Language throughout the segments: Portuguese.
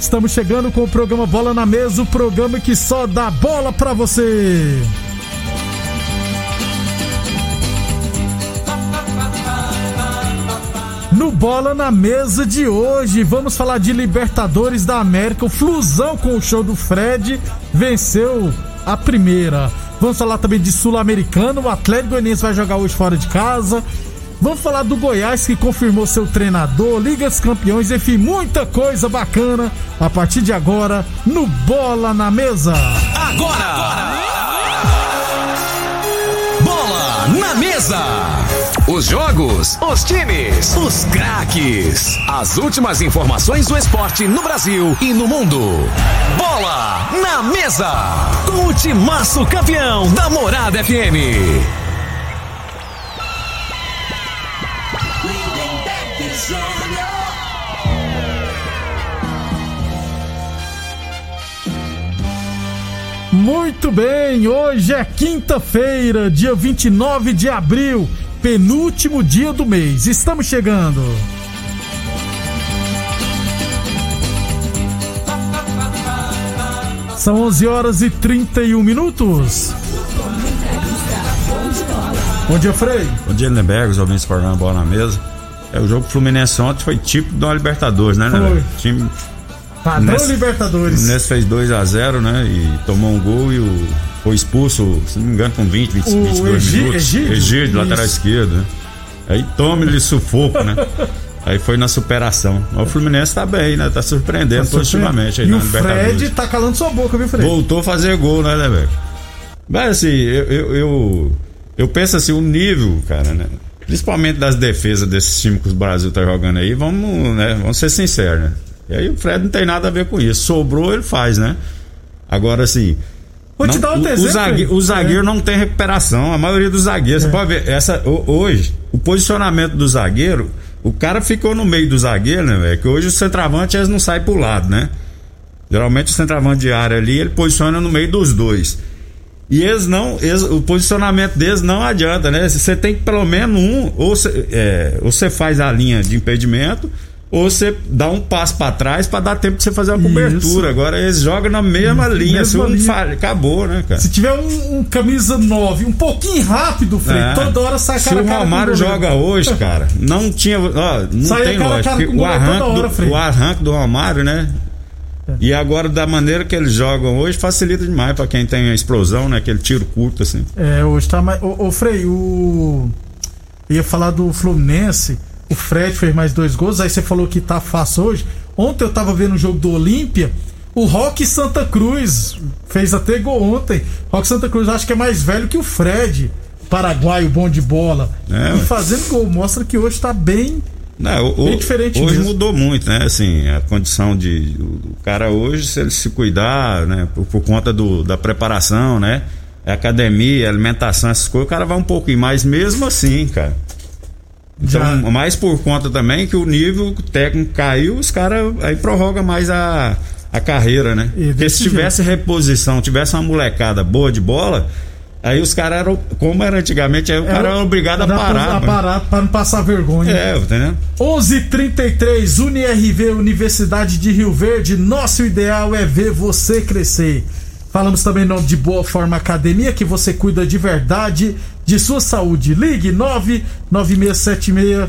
Estamos chegando com o programa Bola na Mesa o programa que só dá bola pra você. No Bola na Mesa de hoje, vamos falar de Libertadores da América. O Flusão com o show do Fred venceu a primeira. Vamos falar também de Sul-Americano. O Atlético Goianiense vai jogar hoje fora de casa. Vamos falar do Goiás que confirmou seu treinador, Liga dos Campeões, enfim, muita coisa bacana a partir de agora no Bola na Mesa. Agora! agora. Bola na Mesa! Os jogos, os times, os craques. As últimas informações do esporte no Brasil e no mundo. Bola na Mesa! Com o timaço campeão da Morada FM. Muito bem, hoje é quinta-feira, dia 29 de abril, penúltimo dia do mês. Estamos chegando. São 11 horas e 31 minutos. Bom dia, Frei. Bom dia, Lindenberg, os ouvintes formando bola na mesa. É, o jogo Fluminense ontem foi tipo de uma Libertadores, né, né? Foi. Time Padrão Ness, Libertadores. O Ness fez 2 a 0 né? E tomou um gol e o, foi expulso, se não me engano, com 20, 20 o 22 Egi, minutos. Egídio, Egídio lateral esquerdo, né? Aí tome-lhe sufoco, né? Aí foi na superação. O Fluminense tá bem, né? Tá surpreendendo tá positivamente aí e na o Fred tá calando sua boca, viu, Fred? Voltou a fazer gol, né, né, velho? Mas assim, eu, eu, eu, eu, penso assim, o nível, cara, né? Principalmente das defesas desses times que o Brasil tá jogando aí, vamos, né? Vamos ser sinceros, né? E aí o Fred não tem nada a ver com isso. Sobrou, ele faz, né? Agora, assim. Vou não, te dar um exemplo. O zagueiro, o zagueiro é. não tem recuperação. A maioria dos zagueiros, é. você pode ver, essa, hoje, o posicionamento do zagueiro, o cara ficou no meio do zagueiro, né, velho? Que hoje o centroavante eles não sai pro lado, né? Geralmente o centroavante de área ali, ele posiciona no meio dos dois. E eles não, eles, o posicionamento deles não adianta, né? Você tem que pelo menos um, ou você é, faz a linha de impedimento, ou você dá um passo para trás para dar tempo de você fazer uma cobertura. Isso. Agora eles jogam na mesma linha, mesma assim, linha. Falha, acabou, né, cara? Se tiver um, um camisa 9, um pouquinho rápido, Frei, é. toda hora sai cara Se o Romário joga hoje, cara, não tinha, ó, não sai tem lógica. O arranque, hora, do, o arranque do Romário, né? É. E agora, da maneira que eles jogam hoje, facilita demais para quem tem a explosão, né? Aquele tiro curto, assim. É, hoje tá mais. Ô, ô Frei, o. Eu ia falar do Fluminense. O Fred fez mais dois gols. Aí você falou que tá fácil hoje. Ontem eu tava vendo o jogo do Olímpia. O Rock Santa Cruz fez até gol ontem. Rock Santa Cruz acho que é mais velho que o Fred, paraguaio bom de bola. É, e fazendo gol. Mostra que hoje tá bem. Não, o, diferente hoje mesmo. mudou muito, né? Assim, a condição de. O cara hoje, se ele se cuidar, né? Por, por conta do, da preparação, né? Academia, alimentação, essas coisas, o cara vai um pouquinho mais, mesmo assim, cara. Então, Já. mais por conta também que o nível técnico caiu, os caras aí prorroga mais a, a carreira, né? Porque se tivesse jeito. reposição, tivesse uma molecada boa de bola, aí os caras eram, como era antigamente, aí o cara era obrigado a parar. A parar para não passar vergonha. É, entendeu? 11:33 UniRV Universidade de Rio Verde, nosso ideal é ver você crescer. Falamos também em nome de Boa Forma Academia, que você cuida de verdade de sua saúde. Ligue 99676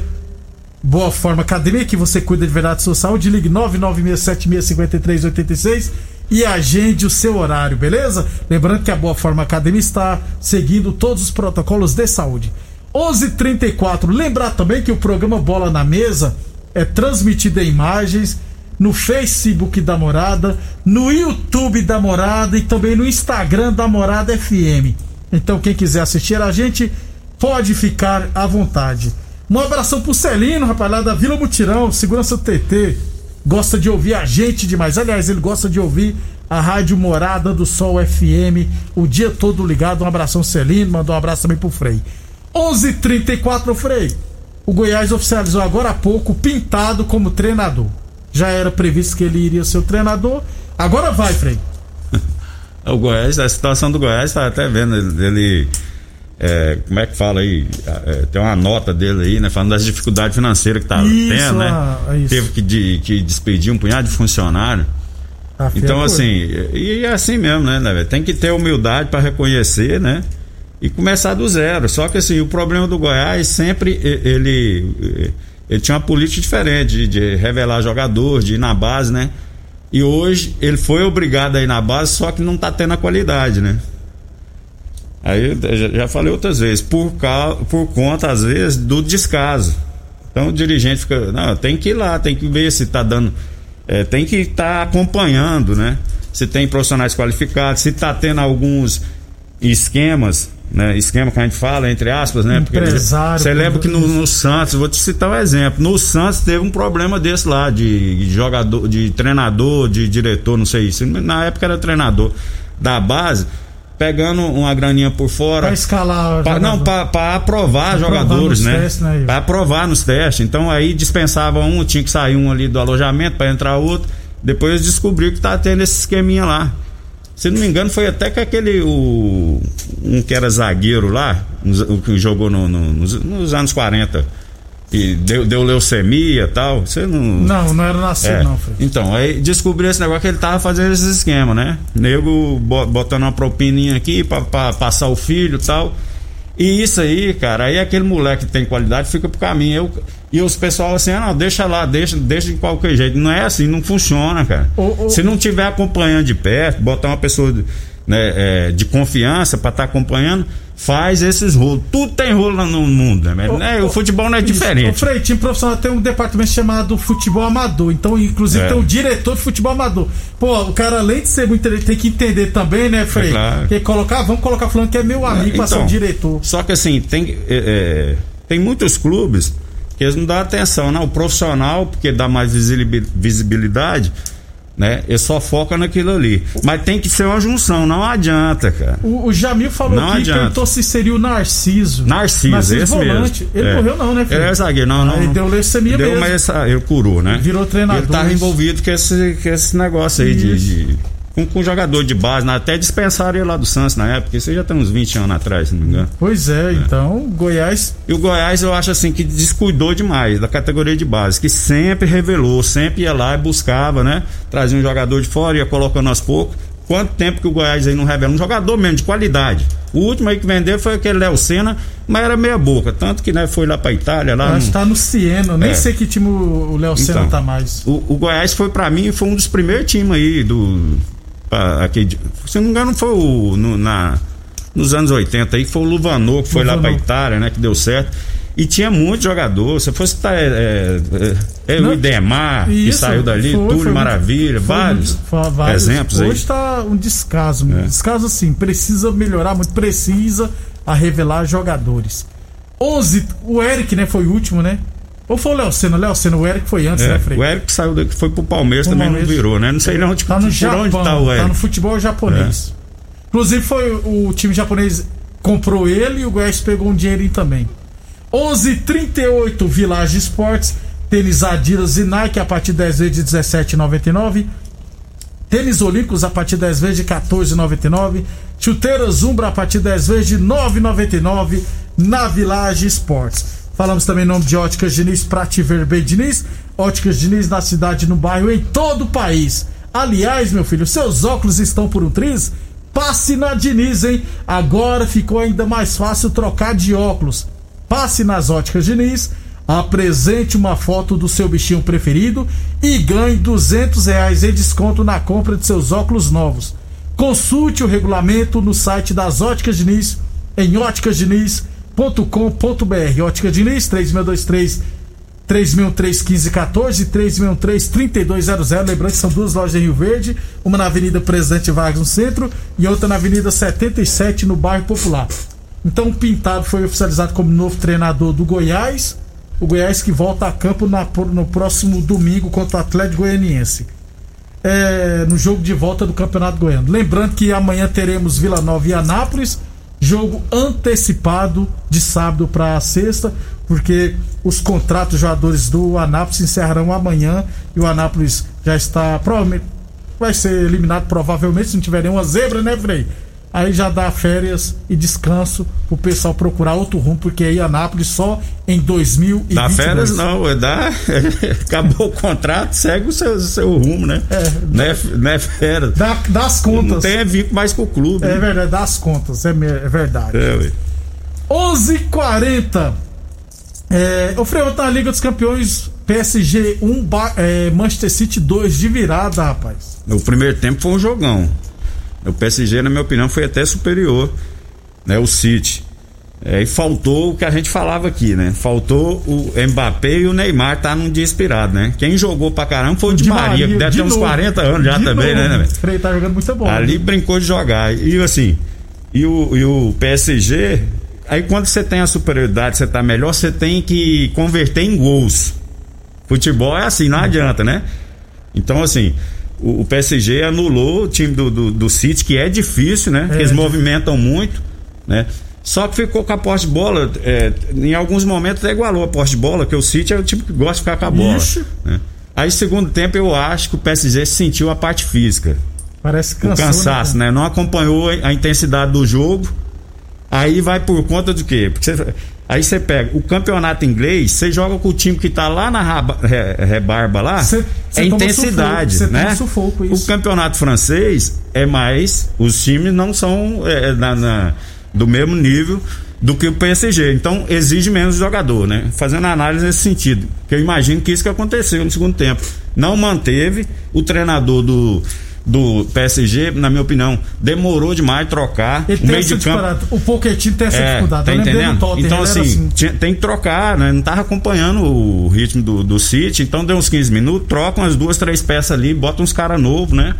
Boa Forma Academia, que você cuida de verdade de sua saúde. Ligue 996765386 e agende o seu horário, beleza? Lembrando que a Boa Forma Academia está seguindo todos os protocolos de saúde. 11:34. Lembrar também que o programa Bola na Mesa é transmitido em imagens no Facebook da Morada, no YouTube da Morada e também no Instagram da Morada FM. Então quem quiser assistir a gente pode ficar à vontade. Um abração pro Celino, rapaz, lá da Vila Mutirão, Segurança TT. Gosta de ouvir a gente demais. Aliás, ele gosta de ouvir a Rádio Morada do Sol FM o dia todo ligado. Um abração, Celino. Mandou um abraço também pro Frei. 11:34 Frei. O Goiás oficializou agora há pouco pintado como treinador. Já era previsto que ele iria ser o treinador. Agora vai, Frei. o Goiás, a situação do Goiás, tá até vendo ele. É, como é que fala aí? É, tem uma nota dele aí, né? Falando das dificuldades financeiras que tá isso, tendo, né? Ah, Teve que, de, que despedir um punhado de funcionário. Ah, então, assim, e é assim mesmo, né, né Tem que ter humildade para reconhecer, né? e começar do zero. Só que assim, o problema do Goiás sempre ele, ele tinha uma política diferente de, de revelar jogador, de ir na base, né? E hoje ele foi obrigado a ir na base, só que não está tendo a qualidade, né? Aí eu já falei outras vezes, por, por conta, às vezes, do descaso. Então o dirigente fica, não, tem que ir lá, tem que ver se está dando. É, tem que estar tá acompanhando, né? Se tem profissionais qualificados, se está tendo alguns esquemas né, esquema que a gente fala, entre aspas, né? Empresário. Você lembra que no, no, Santos, vou te citar um exemplo. No Santos teve um problema desse lá, de jogador, de treinador, de diretor, não sei isso. Na época era treinador da base, pegando uma graninha por fora. Pra escalar. Pra, não, para aprovar pra jogadores, né? Testes, né para aprovar nos testes. Então aí dispensava um, tinha que sair um ali do alojamento para entrar outro. Depois descobriu que tá tendo esse esqueminha lá. Se não me engano, foi até que aquele. O, um que era zagueiro lá, o que jogou no, no, nos, nos, anos 40. E deu, deu leucemia e tal. Você não. Não, não era nascido, é. não, Fred. Então, aí descobriu esse negócio que ele tava fazendo esse esquema, né? Nego botando uma propininha aqui pra, pra passar o filho e tal. E isso aí, cara, aí aquele moleque que tem qualidade fica pro caminho. Eu, e os pessoal assim, ah, não, deixa lá, deixa, deixa de qualquer jeito. Não é assim, não funciona, cara. Se não tiver acompanhando de perto, botar uma pessoa né, é, de confiança para estar tá acompanhando, faz esses rolos. Tudo tem rolo no mundo, né? né? o futebol não é diferente. O Frei, time profissional tem um departamento chamado futebol amador. Então, inclusive, é. tem um diretor de futebol amador. Pô, o cara, além de ser muito ele tem que entender também, né, Frei? É claro. Que colocar, vamos colocar falando que é meu amigo é, então, ser um diretor. Só que assim, tem, é, é, tem muitos clubes que eles não dão atenção, né? O profissional, porque dá mais visibilidade, né? Ele só foca naquilo ali. Mas tem que ser uma junção, não adianta, cara. O, o Jamil falou não que adianta. perguntou se seria o Narciso. Narciso, Narciso esse volante. mesmo. Ele é. morreu não, né, filho? Ele é zagueiro, não, não. Ele deu leucemia deu, mesmo. Mas ele curou, né? Ele virou treinador. Ele tava envolvido com esse, com esse negócio aí de, de com, com jogador de base, né? até dispensaram ele lá do Santos na época, isso já tem uns 20 anos atrás, se não me engano. Pois é, é, então, Goiás. E o Goiás eu acho assim que descuidou demais da categoria de base, que sempre revelou, sempre ia lá e buscava, né? Trazia um jogador de fora, ia colocando aos poucos. Quanto tempo que o Goiás aí não revela? Um jogador mesmo, de qualidade. O último aí que vendeu foi aquele Léo Senna, mas era meia boca. Tanto que né, foi lá pra Itália. Lá Acho que tá no Cieno, nem é. sei que time o Léo Senna então, tá mais. O, o Goiás foi para mim, foi um dos primeiros times aí do, aqui, se não me engano, foi o, no, na, nos anos 80 aí, foi o Luvanor que foi Luvanor. lá pra Itália, né? Que deu certo. E tinha muito jogador. Se fosse tá, é, é, é, o Idemar, isso, que saiu dali, foi, Túlio foi, Maravilha, foi, vários, vários, exemplos Hoje aí. tá um descaso, um é. descaso assim, precisa melhorar muito, precisa a revelar jogadores. 11, o Eric, né, foi o último, né? Ou foi o Léo Senna? Léo Senna, o Eric foi antes, é, né, Frei? O Eric saiu daqui, foi pro Palmeiras, também Palmeiras. não virou, né? Não sei onde, tá no Japão, onde tá o Eric. Tá no futebol japonês. É. Inclusive foi o time japonês comprou ele e o Goiás pegou um dinheirinho também. 11:38 Village Esportes, tênis Adidas e Nike a partir de 10 vezes de 17,99. Tênis Olímpicos a partir de 10 vezes de 14,99. Chuteiras Umbra a partir de 10 vezes de 9,99 na Village Esportes. Falamos também em nome de Óticas Diniz, Prate Verbe Diniz. Óticas Diniz na cidade, no bairro, em todo o país. Aliás, meu filho, seus óculos estão por um triz? Passe na Diniz, hein? Agora ficou ainda mais fácil trocar de óculos. Passe nas Óticas Diniz, apresente uma foto do seu bichinho preferido e ganhe 200 reais em desconto na compra de seus óculos novos. Consulte o regulamento no site das Óticas Diniz, em óticasdiniz.com ótica.com.br. Ótica Diniz, 3623 3631514 363-3200. Lembrando que são duas lojas em Rio Verde, uma na Avenida Presidente Vargas no centro e outra na Avenida 77 no bairro Popular. Então o Pintado foi oficializado como novo treinador do Goiás. O Goiás que volta a campo na, no próximo domingo contra o Atlético Goianiense. É, no jogo de volta do Campeonato Goiano. Lembrando que amanhã teremos Vila Nova e Anápolis jogo antecipado de sábado para sexta, porque os contratos dos jogadores do Anápolis encerrarão amanhã e o Anápolis já está provavelmente vai ser eliminado provavelmente se não tiver nenhuma zebra, né, Frei? Aí já dá férias e descanso pro pessoal procurar outro rumo, porque aí Anápolis só em 2022. Dá férias não, dá, acabou o contrato, segue o seu, seu rumo, né? É, não, é, não é férias. Dá, dá as contas. Não tem vínculo mais com o clube. É né? verdade, dá as contas, é, é verdade. É, 11:40 é, o Freio tá na Liga dos Campeões PSG 1, é, Manchester City 2 de virada, rapaz. O primeiro tempo foi um jogão. O PSG, na minha opinião, foi até superior, né? O City. É, e faltou o que a gente falava aqui, né? Faltou o Mbappé e o Neymar tá num dia inspirado, né? Quem jogou pra caramba foi o Di, Maria, Maria, que deve de ter uns 40 anos já de também, novo. né, né? Frei tá jogando muito bom. Ali né? brincou de jogar. E assim, e o, e o PSG, aí quando você tem a superioridade, você tá melhor, você tem que converter em gols. Futebol é assim, não adianta, né? Então, assim, o, o PSG anulou o time do, do, do City, que é difícil, né? É, eles movimentam muito, né? Só que ficou com a posse de bola, é, em alguns momentos até igualou a posse de bola, que o City é o tipo que gosta de ficar com a bola. Né? Aí, segundo tempo, eu acho que o PSG sentiu a parte física. Parece cansou, o cansaço, né? né? Não acompanhou a intensidade do jogo. Aí vai por conta do quê? Porque você, Aí você pega o campeonato inglês, você joga com o time que tá lá na raba, re, rebarba lá, cê, cê é intensidade, sufoco, né? Sufoco, o campeonato francês é mais, os times não são é, na, na, do mesmo nível do que o PSG. Então exige menos jogador, né? Fazendo análise nesse sentido. Que eu imagino que isso que aconteceu no segundo tempo. Não manteve o treinador do do PSG, na minha opinião, demorou demais trocar. Ele o meio de campo. O Pochettino tem essa é, dificuldade. Tá entendendo? Então, assim, assim. Tinha, tem que trocar, né? Não tava acompanhando o ritmo do, do City, então deu uns 15 minutos, troca umas duas, três peças ali, bota uns caras novos, né?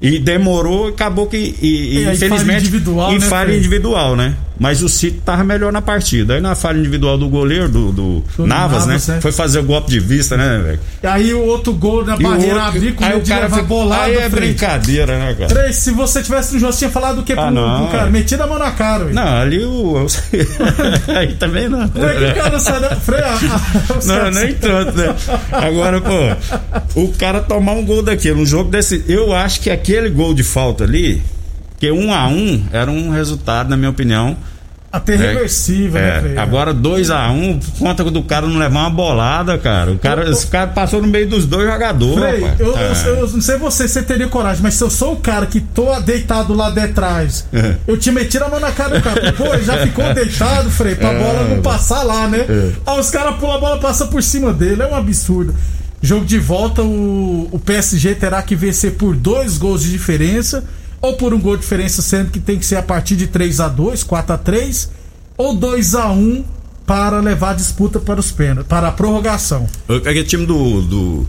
E demorou, acabou que. E, e infelizmente. Individual, em né, falha individual, né? Mas o City tava melhor na partida. Aí na falha individual do goleiro, do, do, Navas, Navas, né? É. Foi fazer o golpe de vista, né, velho? E aí o outro gol na barreira abrir com aí o cara foi bolado. Aí é brincadeira, né, cara? Três, se você tivesse no jogo, você tinha falado do que ah, pro, não, pro cara? Metido a mão na cara, velho. Não, ali o. aí também não. Como é que o cara sai da. Freia. não, nem tanto, né? Agora, pô, o cara tomar um gol daquele, um jogo desse. Eu acho que aquele gol de falta ali, que um a um era um resultado, na minha opinião até reversível, é, né, é. Agora 2x1, um, conta do cara não levar uma bolada, cara. O cara, esse cara passou no meio dos dois jogadores. Frei, eu, é. eu, eu, não sei você, você teria coragem, mas se eu sou o cara que tô deitado lá detrás, é. eu te meti a mão na cara do cara. Pô, já ficou deitado, Frei, pra é. bola não passar lá, né? É. Aí os caras pulam a bola, passa por cima dele. É um absurdo. Jogo de volta, o, o PSG terá que vencer por dois gols de diferença ou por um gol de diferença, sendo que tem que ser a partir de 3 a 2 4 a 3 ou 2 a 1 para levar a disputa para os pênaltis, para a prorrogação. Aquele time do, do,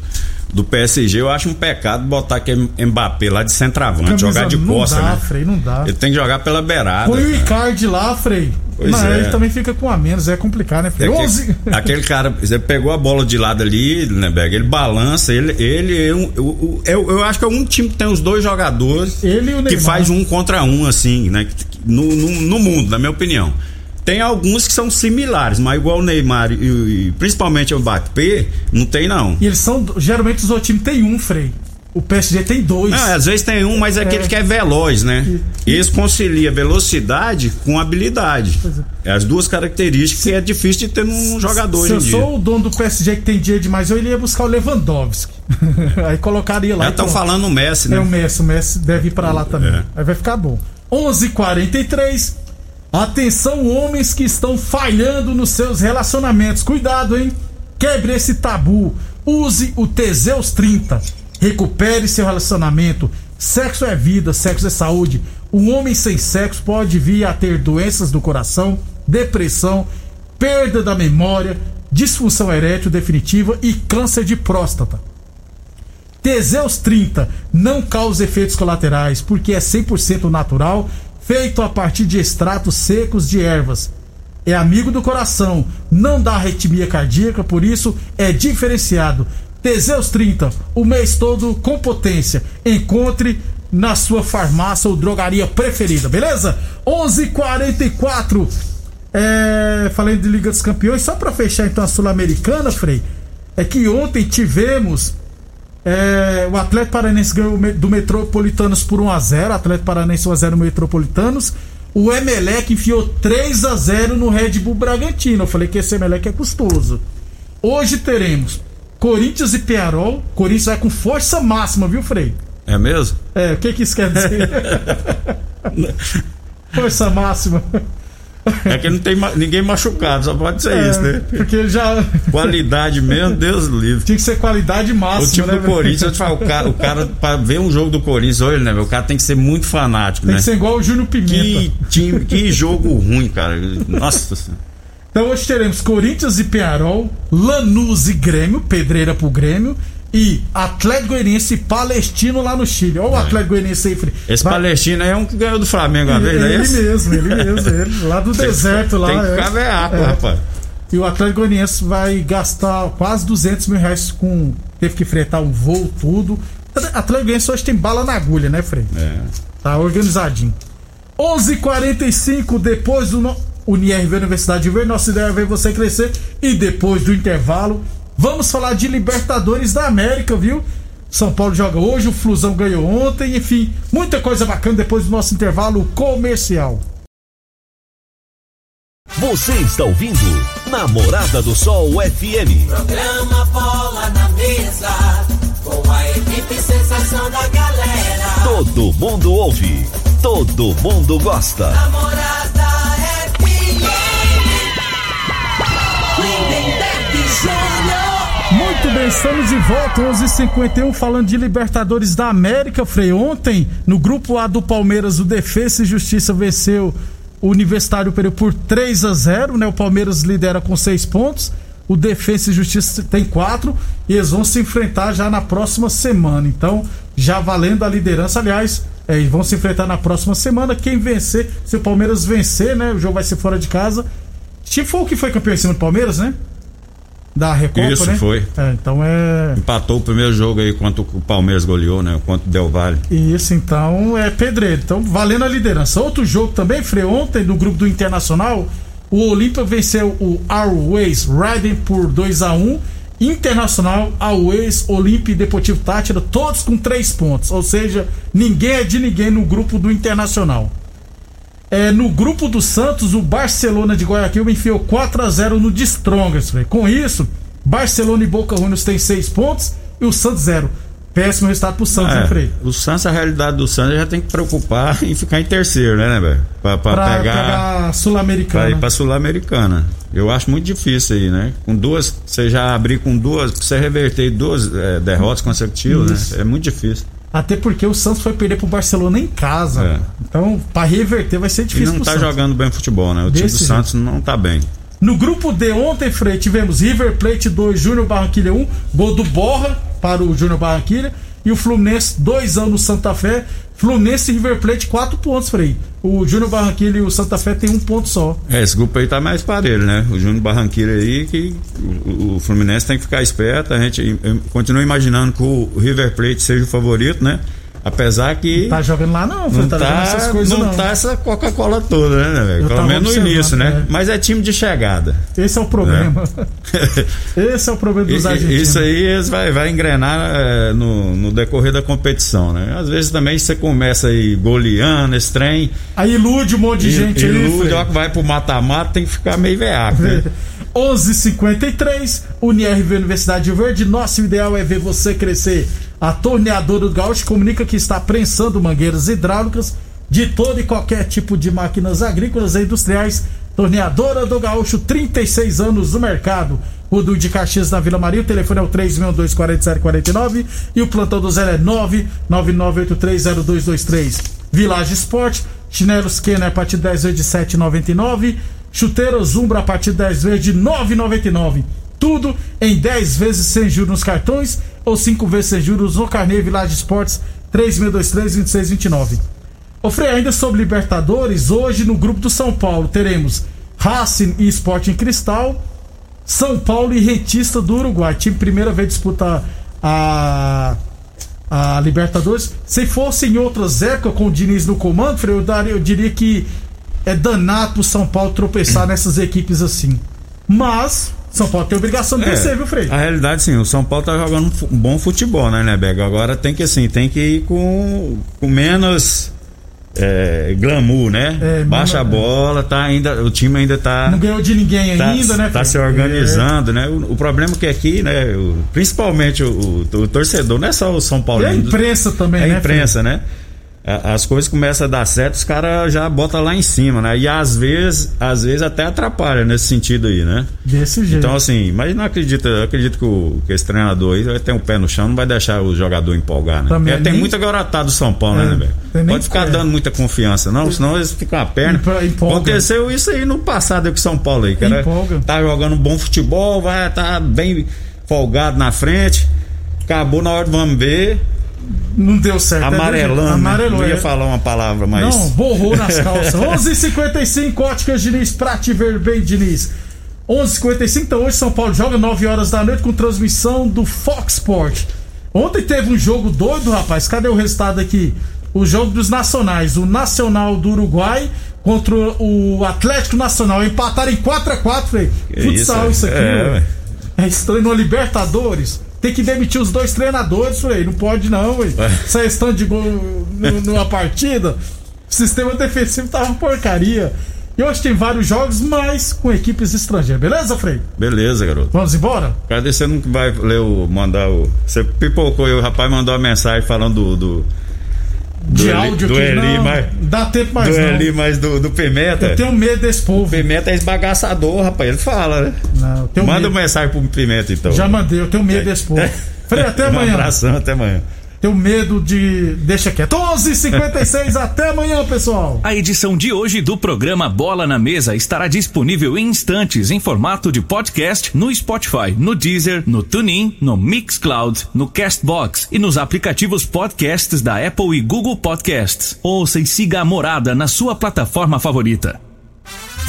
do PSG, eu acho um pecado botar aquele Mbappé lá de centroavante, Camisa, jogar de costa, não dá, né? Frei, não dá. Ele tem que jogar pela beirada. Põe o Icardi lá, Frei. Pois Mas é. ele também fica com a menos, é complicado, né? É aquele, aquele cara, você pegou a bola de lado ali, Beg? Ele balança, ele, ele é um, eu, eu, eu, acho que é um time que tem os dois jogadores que faz um contra um, assim, né? No, no, no mundo, na minha opinião. Tem alguns que são similares, mas igual o Neymar e, e principalmente o Mbappé, não tem não. E eles são, geralmente os outros times tem um, Frei. O PSG tem dois. Não, às vezes tem um, mas é, é. aquele que é veloz, né? E, Eles concilia velocidade com habilidade. É. As duas características se, que é difícil de ter num jogador Se eu dia. sou o dono do PSG que tem dia demais, eu iria buscar o Lewandowski. Aí colocaria lá. Estão falando o Messi, né? É o Messi, o Messi deve ir para lá também. É. Aí vai ficar bom. 11:43 Atenção, homens que estão falhando nos seus relacionamentos. Cuidado, hein? Quebre esse tabu. Use o Teseus 30. Recupere seu relacionamento. Sexo é vida, sexo é saúde. O homem sem sexo pode vir a ter doenças do coração, depressão, perda da memória, disfunção erétil definitiva e câncer de próstata. Teseus 30 não causa efeitos colaterais porque é 100% natural, feito a partir de extratos secos de ervas. É amigo do coração, não dá arritmia cardíaca, por isso é diferenciado. Teseus 30, o mês todo com potência. Encontre na sua farmácia ou drogaria preferida, beleza? 11:44. É, falei de Liga dos Campeões, só para fechar então a Sul-Americana, Frei, é que ontem tivemos é, o Atlético Paranense ganhou do Metropolitanos por 1 a 0 Atlético Paranense 1 a 0 no Metropolitanos. O Emelec enfiou 3 a 0 no Red Bull Bragantino. Eu falei que esse Emelec é custoso. Hoje teremos Corinthians e Pearol. Corinthians vai com força máxima, viu, Frei? É mesmo? É, o que, que isso quer dizer? força máxima. É que não tem ninguém machucado, só pode ser é, isso, né? Porque já. Qualidade mesmo, Deus livre. Tinha que ser qualidade máxima. O time né, do Corinthians, eu te falo, o cara, o cara, pra ver um jogo do Corinthians hoje, né, meu? O cara tem que ser muito fanático, tem né? Tem que ser igual o Júnior Pimenta. Que, time, que jogo ruim, cara. Nossa senhora. Então hoje teremos Corinthians e Penharol, Lanús e Grêmio, pedreira pro Grêmio, e Atlético Goianiense e Palestino lá no Chile. Olha o é. Atlético Goianiense aí. Esse Vai... Palestino aí é um que ganhou do Flamengo uma vez, é Ele mesmo, ele mesmo, ele. Lá do tem, deserto lá. Tem que é. é. rapaz. E o Atlético Goianiense vai gastar quase 200 mil reais com. Teve que fretar um voo, tudo. Atlético Goianiense hoje tem bala na agulha, né, Frei? É. Tá organizadinho. 11:45 h 45 depois do. No... Unirv Universidade de Verde, nossa ideia é ver você crescer. E depois do intervalo, Vamos falar de Libertadores da América, viu? São Paulo joga hoje, o Flusão ganhou ontem, enfim, muita coisa bacana depois do nosso intervalo comercial. Você está ouvindo Namorada do Sol FM. Programa Bola na Mesa, com a equipe sensação da galera. Todo mundo ouve, todo mundo gosta. Namorada FM. Lindenberg Júnior. Muito bem, estamos de volta, 11:51 h 51 falando de Libertadores da América, Frei. Ontem, no grupo A do Palmeiras, o Defesa e Justiça venceu o Universitário Pereira por 3 a 0 né? O Palmeiras lidera com 6 pontos, o Defesa e Justiça tem 4 e eles vão se enfrentar já na próxima semana. Então, já valendo a liderança, aliás, é, vão se enfrentar na próxima semana. Quem vencer, se o Palmeiras vencer, né? O jogo vai ser fora de casa. Se for o que foi campeão em cima do Palmeiras, né? Da Recopa, Isso, né? foi. É, então é. Empatou o primeiro jogo aí quanto o Palmeiras goleou, né? Quanto Del Valle. Isso, então é pedreiro. Então, valendo a liderança. Outro jogo também, Frei, ontem, no grupo do Internacional, o Olímpia venceu o Airways Riding por 2 a 1 Internacional, Always, Olímpia e Deportivo Tátira, todos com três pontos. Ou seja, ninguém é de ninguém no grupo do Internacional. É, no grupo do Santos, o Barcelona de Guayaquil enfiou 4 a 0 no de Strongest. Com isso, Barcelona e Boca Juniors têm 6 pontos e o Santos 0. Péssimo resultado pro Santos, é, hein, Frei? O Santos, a realidade do Santos já tem que preocupar em ficar em terceiro, né, né, velho? Pra, pra, pra, pegar. pegar a Sul-Americana. Pra ir pra Sul-Americana. Eu acho muito difícil aí, né? Com duas. Você já abrir com duas. Você reverter duas é, derrotas consecutivas, Isso. né? É muito difícil. Até porque o Santos foi perder pro Barcelona em casa. É. Então, para reverter vai ser difícil. Ele não tá Santos. jogando bem futebol, né? O Desse time do jeito. Santos não tá bem. No grupo D ontem, Frei, tivemos River Plate 2, Júnior Barranquilha 1, gol do Borra para o Júnior Barranquilha e o Fluminense 2 anos Santa Fé. Fluminense e River Plate 4 pontos, Frei. O Júnior Barranquilla e o Santa Fé tem um ponto só. É, esse grupo aí tá mais parelho, né? O Júnior Barranquilla aí que o, o, Fluminense tem que ficar esperto. A gente continua imaginando que o River Plate seja o favorito, né? Apesar que. Não tá jogando lá, não. Não tá, tá essas coisas, não, não. tá essa Coca-Cola toda, né, velho? Pelo menos no início, né? É. Mas é time de chegada. Esse é o problema. É. Esse é o problema dos argentinos. Isso aí vai, vai engrenar é, no, no, decorrer da competição, né? Às vezes também você começa aí goleando esse trem. Aí ilude um monte de gente ilude, aí. vai pro mata-mata, tem que ficar meio veaco, né? 11:53 Unirv Universidade de Verde. Nosso ideal é ver você crescer. A torneadora do Gaúcho comunica que está prensando mangueiras hidráulicas de todo e qualquer tipo de máquinas agrícolas e industriais. Torneadora do Gaúcho, 36 anos no mercado. O do de Caxias na Vila Maria, o telefone é o 3624749 e o plantão do Zé é 999830223. Village Esporte, chinelos Kenner a partir de 10 de 7,99. Chuteiras Umbra a partir de 10 vezes de 9,99. Tudo em 10 vezes sem juros nos cartões ou 5 vezes sem juros no Carneiro Village Esportes 3623-2629. Ô Frei, ainda sobre Libertadores, hoje no grupo do São Paulo teremos Racing e Sporting Cristal, São Paulo e Retista do Uruguai. Time primeira vez disputar a, a Libertadores. Se fosse em outras épocas com o Diniz no comando, Frei, eu, daria, eu diria que é danado pro São Paulo tropeçar nessas equipes assim. Mas São Paulo tem obrigação de É, vencer, viu, Frei? A realidade, sim, o São Paulo tá jogando um bom futebol, né, né, Bega? Agora tem que, assim, tem que ir com, com menos é, glamour, né? É, Baixa a menos- bola, tá ainda, o time ainda tá. Não ganhou de ninguém Tá, ainda, né? tá se organizando, né? O, o problema é que aqui, né? o- principalmente o, o- torcedor, não é só o São Paulo. É. A imprensa também, É a né? Imprensa, né? A- As coisas começam a dar certo, os caras já botam lá em cima, né? E às vezes, às vezes até atrapalha nesse sentido aí, né? Desse jeito. Então, assim, mas não acredito, acredito que, o, que esse treinador aí vai ter um pé no chão, não vai deixar o jogador empolgar, né? Também, Porque tem nem- muita garotada do São Paulo, É, né, velho? nem- Pode ficar é. dando muita confiança, não, senão eles ficam a perna. Empolga. Aconteceu isso aí no passado com o São Paulo aí, cara. Empolga. Tá jogando um bom futebol, vai tá bem folgado na frente. Acabou na hora do vamos ver, Não deu certo. é amarelando. né? Amarelou. Não ia é. falar uma palavra, mas. Não, borrou nas calças. 11:55 Óticas Diniz, pra te ver bem, Diniz. 11:55 então hoje São Paulo joga 9 horas da noite com transmissão do Fox Sport. Ontem teve um jogo doido, rapaz. Cadê o resultado aqui? O jogo dos nacionais, o Nacional do Uruguai contra o Atlético Nacional. Empataram em 4 a 4 velho. Futsal isso, isso, aqui, é, ué. É estranho no Libertadores. Tem que demitir os dois treinadores, Frei. Não pode não, ué. Ué. Sair stand de gol numa partida. O sistema defensivo tava uma porcaria. E hoje tem vários jogos, mas com equipes estrangeiras. Beleza, Frei? Beleza, garoto. Vamos embora? Cadê você não vai ler o. mandar o. Você pipocou e o rapaz mandou uma mensagem falando do. do De Eli- áudio do aqui, Eli, não. mas- Dá tempo mais do não. Eli, mas do, do Pimenta. Eu tenho medo desse povo. Pimenta é esbagaçador, rapaz. Ele fala, né? Não, Manda medo. uma mensagem pro Pimenta, então. Já mandei, eu tenho medo desse povo. Frei, até Um amanhã. abração, até amanhã. Tenho medo de. Deixa quieto. 11h56, até amanhã, pessoal. A edição de hoje do programa Bola na Mesa estará disponível em instantes em formato de podcast no Spotify, no Deezer, no TuneIn, no Mixcloud, no Castbox e nos aplicativos podcasts da Apple e Google Podcasts. Ouça e siga a Morada na sua plataforma favorita.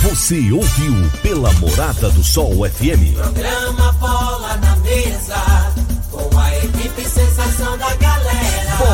Você ouviu pela Morada do Sol FM. Programa Bola na Mesa,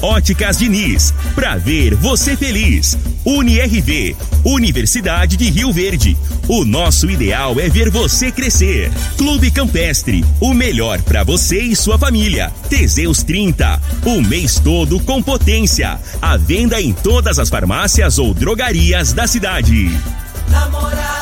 Óticas Diniz, pra ver você feliz. UniRV, Universidade de Rio Verde. O nosso ideal é ver você crescer. Clube Campestre, o melhor pra você e sua família. Teseus 30, o mês todo com potência. A venda em todas as farmácias ou drogarias da cidade. Namorada